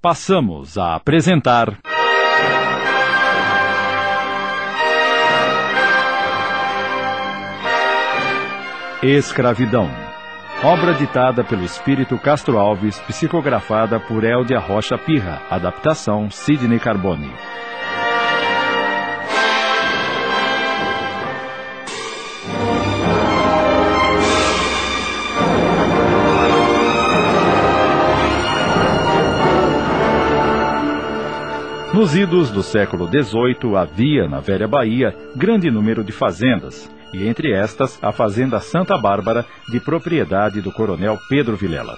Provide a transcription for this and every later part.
passamos a apresentar. Escravidão. Obra ditada pelo espírito Castro Alves, psicografada por Eldia Rocha Pirra. Adaptação Sidney Carbone. Nos idos do século XVIII havia, na velha Bahia, grande número de fazendas, e entre estas a Fazenda Santa Bárbara, de propriedade do coronel Pedro Vilela.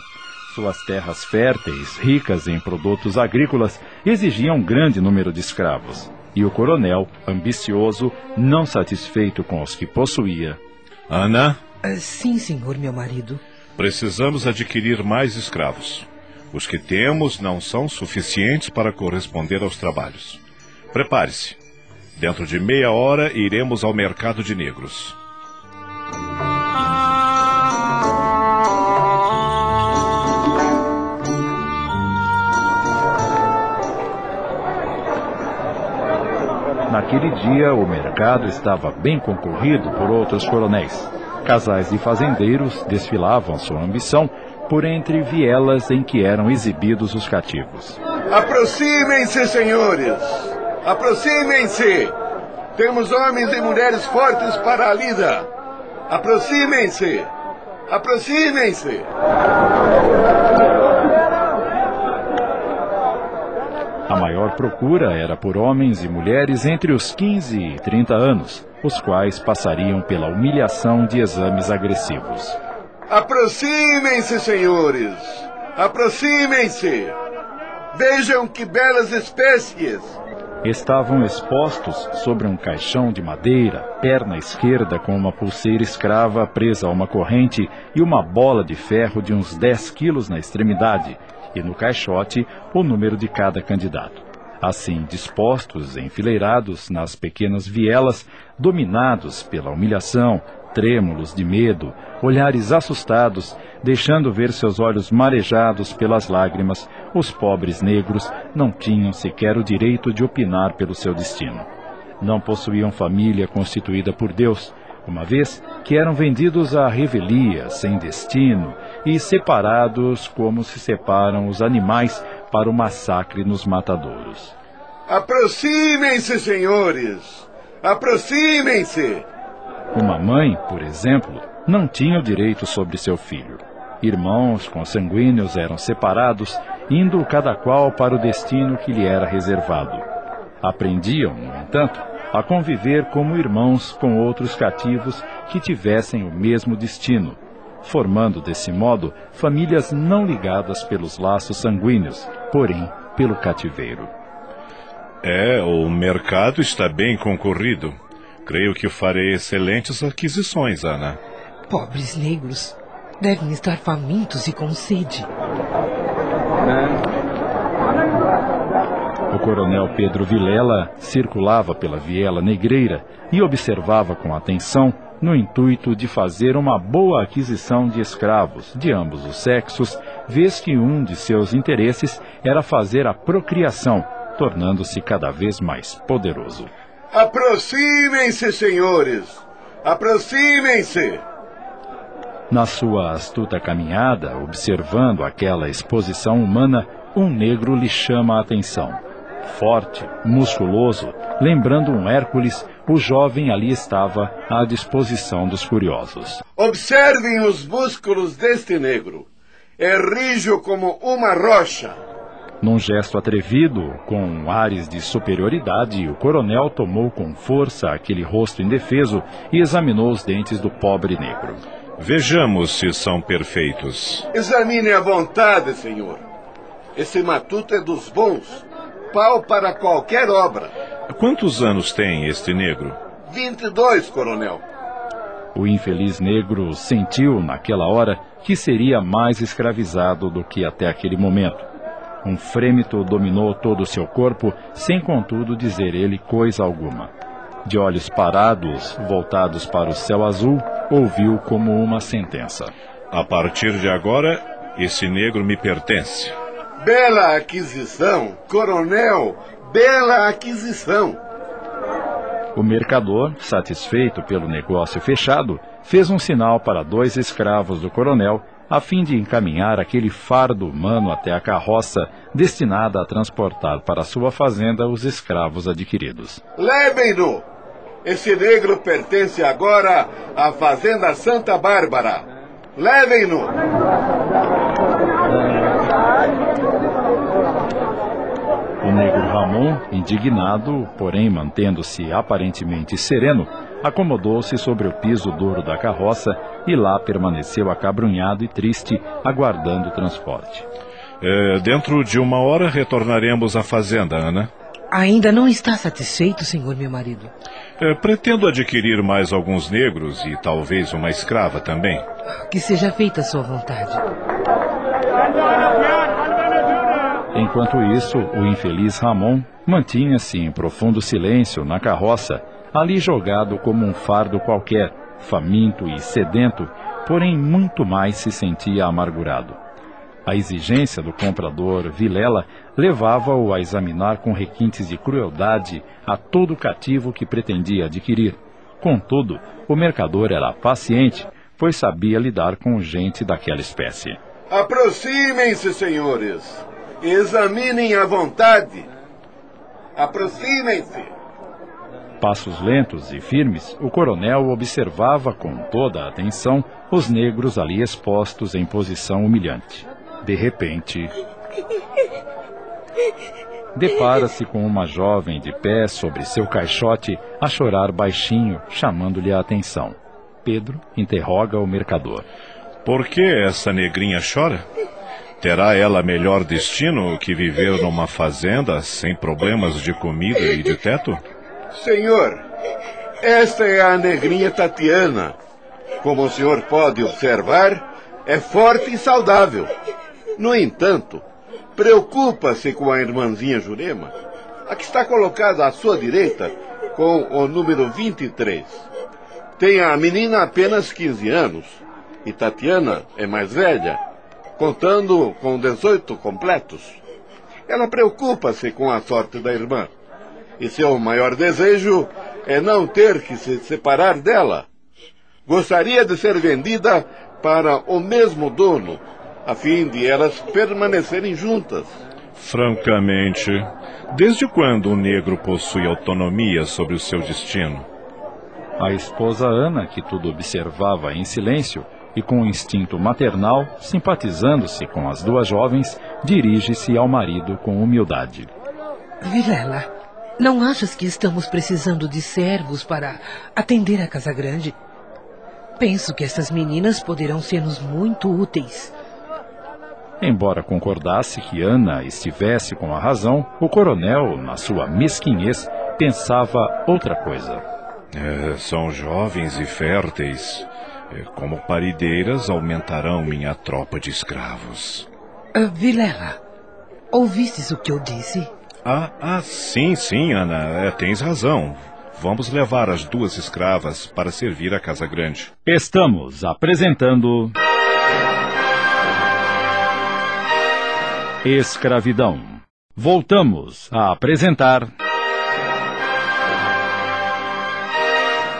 Suas terras férteis, ricas em produtos agrícolas, exigiam um grande número de escravos. E o coronel, ambicioso, não satisfeito com os que possuía. Ana? Uh, sim, senhor, meu marido. Precisamos adquirir mais escravos. Os que temos não são suficientes para corresponder aos trabalhos. Prepare-se. Dentro de meia hora iremos ao mercado de negros. Naquele dia, o mercado estava bem concorrido por outros coronéis. Casais de fazendeiros desfilavam sua ambição por entre vielas em que eram exibidos os cativos. Aproximem-se, senhores! Aproximem-se! Temos homens e mulheres fortes para a lida! Aproximem-se! Aproximem-se! A maior procura era por homens e mulheres entre os 15 e 30 anos, os quais passariam pela humilhação de exames agressivos. Aproximem-se, senhores! Aproximem-se! Vejam que belas espécies! Estavam expostos sobre um caixão de madeira, perna esquerda com uma pulseira escrava presa a uma corrente e uma bola de ferro de uns 10 quilos na extremidade, e no caixote o número de cada candidato. Assim, dispostos, enfileirados nas pequenas vielas, dominados pela humilhação, trêmulos de medo, olhares assustados, deixando ver seus olhos marejados pelas lágrimas, os pobres negros não tinham sequer o direito de opinar pelo seu destino. Não possuíam família constituída por Deus, uma vez que eram vendidos à revelia, sem destino, e separados como se separam os animais para o massacre nos matadouros. Aproximem-se, senhores! Aproximem-se! Uma mãe, por exemplo, não tinha o direito sobre seu filho. Irmãos consanguíneos eram separados, indo cada qual para o destino que lhe era reservado. Aprendiam, no entanto, a conviver como irmãos com outros cativos que tivessem o mesmo destino, formando desse modo famílias não ligadas pelos laços sanguíneos, porém pelo cativeiro. É, o mercado está bem concorrido. Creio que farei excelentes aquisições, Ana. Pobres negros. Devem estar famintos e com sede. O coronel Pedro Vilela circulava pela viela negreira e observava com atenção no intuito de fazer uma boa aquisição de escravos de ambos os sexos, vez que um de seus interesses era fazer a procriação, tornando-se cada vez mais poderoso. Aproximem-se, senhores! Aproximem-se! Na sua astuta caminhada, observando aquela exposição humana, um negro lhe chama a atenção. Forte, musculoso, lembrando um Hércules, o jovem ali estava à disposição dos curiosos. Observem os músculos deste negro. É rijo como uma rocha. Num gesto atrevido, com ares de superioridade, o coronel tomou com força aquele rosto indefeso e examinou os dentes do pobre negro. Vejamos se são perfeitos. Examine à vontade, senhor. Esse matuto é dos bons. Pau para qualquer obra. Quantos anos tem este negro? 22, coronel. O infeliz negro sentiu, naquela hora, que seria mais escravizado do que até aquele momento. Um frêmito dominou todo o seu corpo, sem contudo dizer ele coisa alguma. De olhos parados, voltados para o céu azul, ouviu como uma sentença. A partir de agora, esse negro me pertence. Bela aquisição, coronel, bela aquisição. O mercador, satisfeito pelo negócio fechado, fez um sinal para dois escravos do coronel a fim de encaminhar aquele fardo humano até a carroça destinada a transportar para sua fazenda os escravos adquiridos. Levem-no! Esse negro pertence agora à Fazenda Santa Bárbara. Levem-no! O negro Ramon, indignado, porém mantendo-se aparentemente sereno, acomodou-se sobre o piso duro da carroça e lá permaneceu acabrunhado e triste, aguardando o transporte. É, dentro de uma hora retornaremos à fazenda, Ana. Ainda não está satisfeito, senhor meu marido? É, pretendo adquirir mais alguns negros e talvez uma escrava também. Que seja feita a sua vontade. Enquanto isso, o infeliz Ramon mantinha-se em profundo silêncio na carroça, ali jogado como um fardo qualquer, faminto e sedento, porém muito mais se sentia amargurado. A exigência do comprador Vilela levava-o a examinar com requintes de crueldade a todo cativo que pretendia adquirir. Contudo, o mercador era paciente, pois sabia lidar com gente daquela espécie. Aproximem-se, senhores. Examinem à vontade. Aproximem-se. Passos lentos e firmes, o coronel observava com toda a atenção os negros ali expostos em posição humilhante. De repente, depara-se com uma jovem de pé sobre seu caixote a chorar baixinho, chamando-lhe a atenção. Pedro interroga o mercador. Por que essa negrinha chora? Terá ela melhor destino que viver numa fazenda sem problemas de comida e de teto? Senhor, esta é a negrinha Tatiana. Como o senhor pode observar, é forte e saudável. No entanto, preocupa-se com a irmãzinha Jurema, a que está colocada à sua direita com o número 23. Tem a menina apenas 15 anos e Tatiana é mais velha contando com 18 completos. Ela preocupa-se com a sorte da irmã. E seu maior desejo é não ter que se separar dela. Gostaria de ser vendida para o mesmo dono, a fim de elas permanecerem juntas. Francamente, desde quando o negro possui autonomia sobre o seu destino? A esposa Ana, que tudo observava em silêncio, e com instinto maternal, simpatizando-se com as duas jovens, dirige-se ao marido com humildade. Vilela, não achas que estamos precisando de servos para atender a Casa Grande? Penso que essas meninas poderão ser-nos muito úteis. Embora concordasse que Ana estivesse com a razão, o coronel, na sua mesquinhez, pensava outra coisa. É, são jovens e férteis. É, como parideiras aumentarão minha tropa de escravos. Uh, Vilela, ouvistes o que eu disse? Ah, ah sim, sim, Ana. É, tens razão. Vamos levar as duas escravas para servir a Casa Grande. Estamos apresentando. Escravidão. Voltamos a apresentar.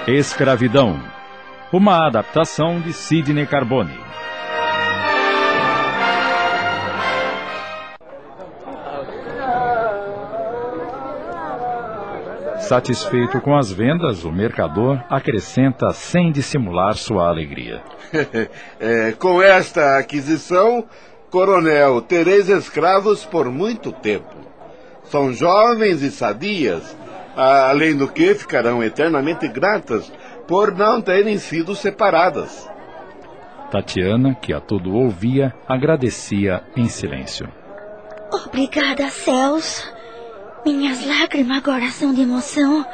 Escravidão uma adaptação de Sidney Carbone. Satisfeito com as vendas, o mercador acrescenta sem dissimular sua alegria. é, com esta aquisição, coronel, tereis escravos por muito tempo. São jovens e sadias, além do que ficarão eternamente gratas por não terem sido separadas. Tatiana, que a tudo ouvia, agradecia em silêncio. Obrigada, céus. Minhas lágrimas agora são de emoção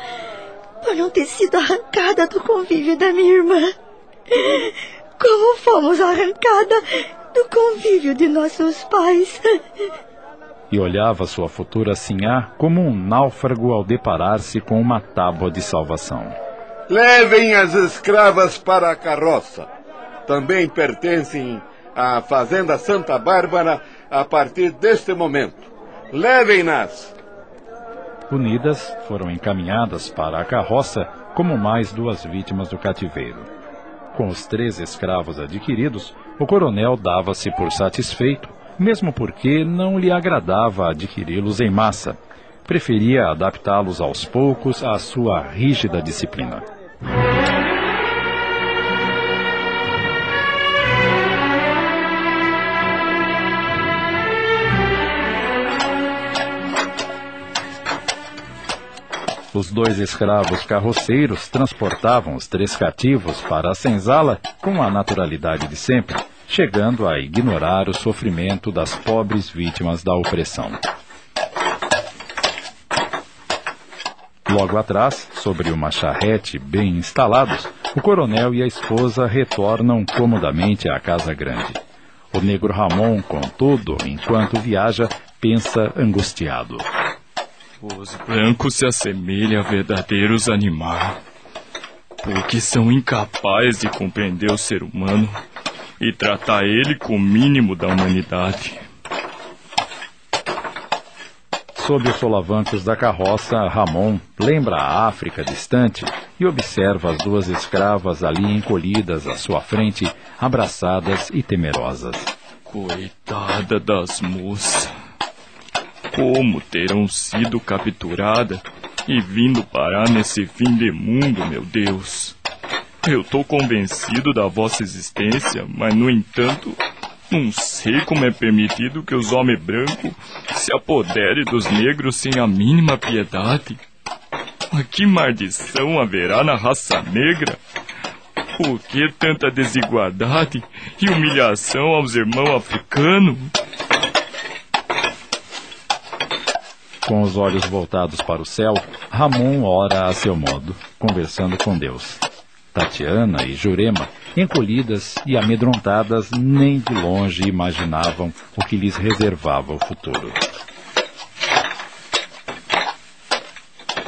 por não ter sido arrancada do convívio da minha irmã. Como fomos arrancada do convívio de nossos pais. E olhava sua futura sinhá como um náufrago ao deparar-se com uma tábua de salvação. Levem as escravas para a carroça. Também pertencem à Fazenda Santa Bárbara a partir deste momento. Levem-nas! Unidas, foram encaminhadas para a carroça como mais duas vítimas do cativeiro. Com os três escravos adquiridos, o coronel dava-se por satisfeito, mesmo porque não lhe agradava adquiri-los em massa. Preferia adaptá-los aos poucos à sua rígida disciplina. Os dois escravos carroceiros transportavam os três cativos para a senzala com a naturalidade de sempre, chegando a ignorar o sofrimento das pobres vítimas da opressão. Logo atrás, sobre uma charrete bem instalados, o coronel e a esposa retornam comodamente à casa grande. O negro Ramon, contudo, enquanto viaja, pensa angustiado. Os brancos se assemelham a verdadeiros animais, porque são incapazes de compreender o ser humano e tratar ele com o mínimo da humanidade. Sob os solavancos da carroça, Ramon lembra a África distante e observa as duas escravas ali encolhidas à sua frente, abraçadas e temerosas. Coitada das moças como terão sido capturadas e vindo parar nesse fim de mundo, meu Deus. Eu estou convencido da vossa existência, mas no entanto, não sei como é permitido que os homens brancos se apoderem dos negros sem a mínima piedade. Mas que maldição haverá na raça negra? Por que tanta desigualdade e humilhação aos irmãos africanos? Com os olhos voltados para o céu, Ramon ora a seu modo, conversando com Deus. Tatiana e Jurema, encolhidas e amedrontadas, nem de longe imaginavam o que lhes reservava o futuro.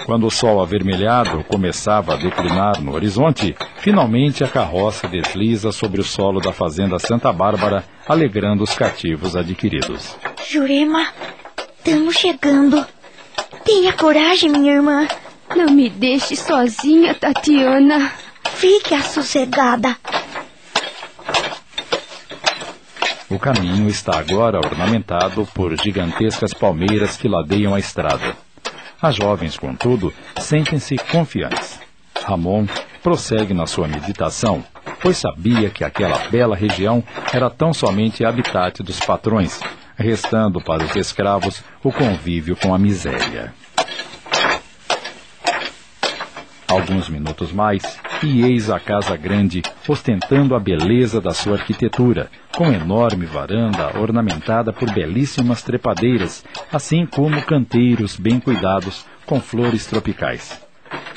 Quando o sol avermelhado começava a declinar no horizonte, finalmente a carroça desliza sobre o solo da fazenda Santa Bárbara, alegrando os cativos adquiridos. Jurema, Estamos chegando. Tenha coragem, minha irmã. Não me deixe sozinha, Tatiana. Fique assossegada. O caminho está agora ornamentado por gigantescas palmeiras que ladeiam a estrada. As jovens, contudo, sentem-se confiantes. Ramon prossegue na sua meditação, pois sabia que aquela bela região era tão somente habitat dos patrões, restando para os escravos o convívio com a miséria. Alguns minutos mais, e eis a casa grande, ostentando a beleza da sua arquitetura, com enorme varanda ornamentada por belíssimas trepadeiras, assim como canteiros bem cuidados com flores tropicais.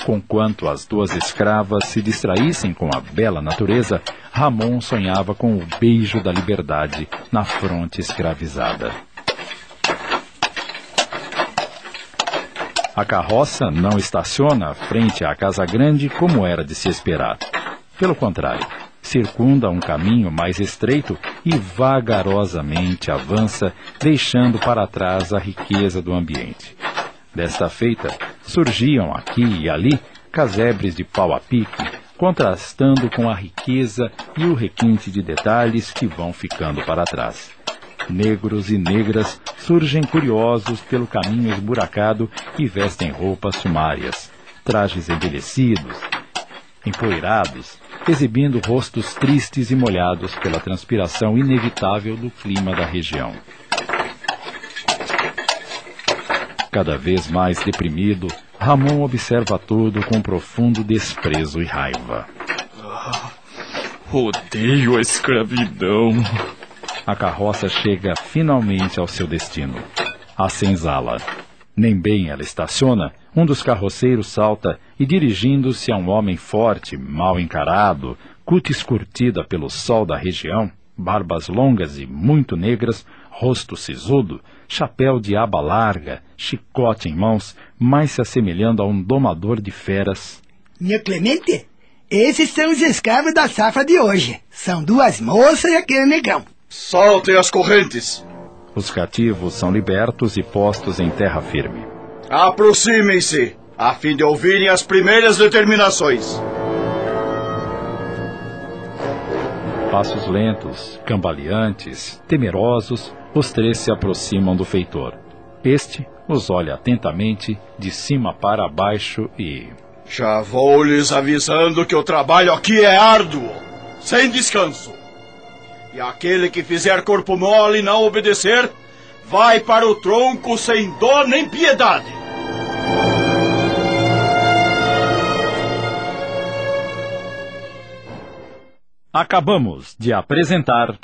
Conquanto as duas escravas se distraíssem com a bela natureza, Ramon sonhava com o beijo da liberdade na fronte escravizada. A carroça não estaciona frente à casa grande como era de se esperar. Pelo contrário, circunda um caminho mais estreito e vagarosamente avança, deixando para trás a riqueza do ambiente. Desta feita, surgiam aqui e ali casebres de pau a pique, contrastando com a riqueza e o requinte de detalhes que vão ficando para trás. Negros e negras surgem curiosos pelo caminho esburacado e vestem roupas sumárias, trajes envelhecidos, empoeirados, exibindo rostos tristes e molhados pela transpiração inevitável do clima da região. Cada vez mais deprimido, Ramon observa tudo com profundo desprezo e raiva. Ah, odeio a escravidão. A carroça chega finalmente ao seu destino, a senzala. Nem bem ela estaciona, um dos carroceiros salta e, dirigindo-se a um homem forte, mal encarado, cutis curtida pelo sol da região, barbas longas e muito negras, rosto sisudo, chapéu de aba larga, chicote em mãos, mais se assemelhando a um domador de feras. Minha Clemente, esses são os escravos da safra de hoje. São duas moças e aquele negão. Soltem as correntes. Os cativos são libertos e postos em terra firme. Aproximem-se, a fim de ouvirem as primeiras determinações. Passos lentos, cambaleantes, temerosos, os três se aproximam do feitor. Este os olha atentamente, de cima para baixo e. Já vou lhes avisando que o trabalho aqui é árduo, sem descanso. E aquele que fizer corpo mole e não obedecer, vai para o tronco sem dor nem piedade. Acabamos de apresentar.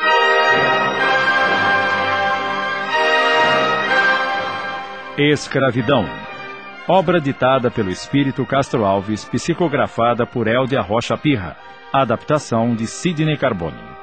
Escravidão. Obra ditada pelo Espírito Castro Alves, psicografada por Eldia Rocha Pirra. Adaptação de Sidney Carbone.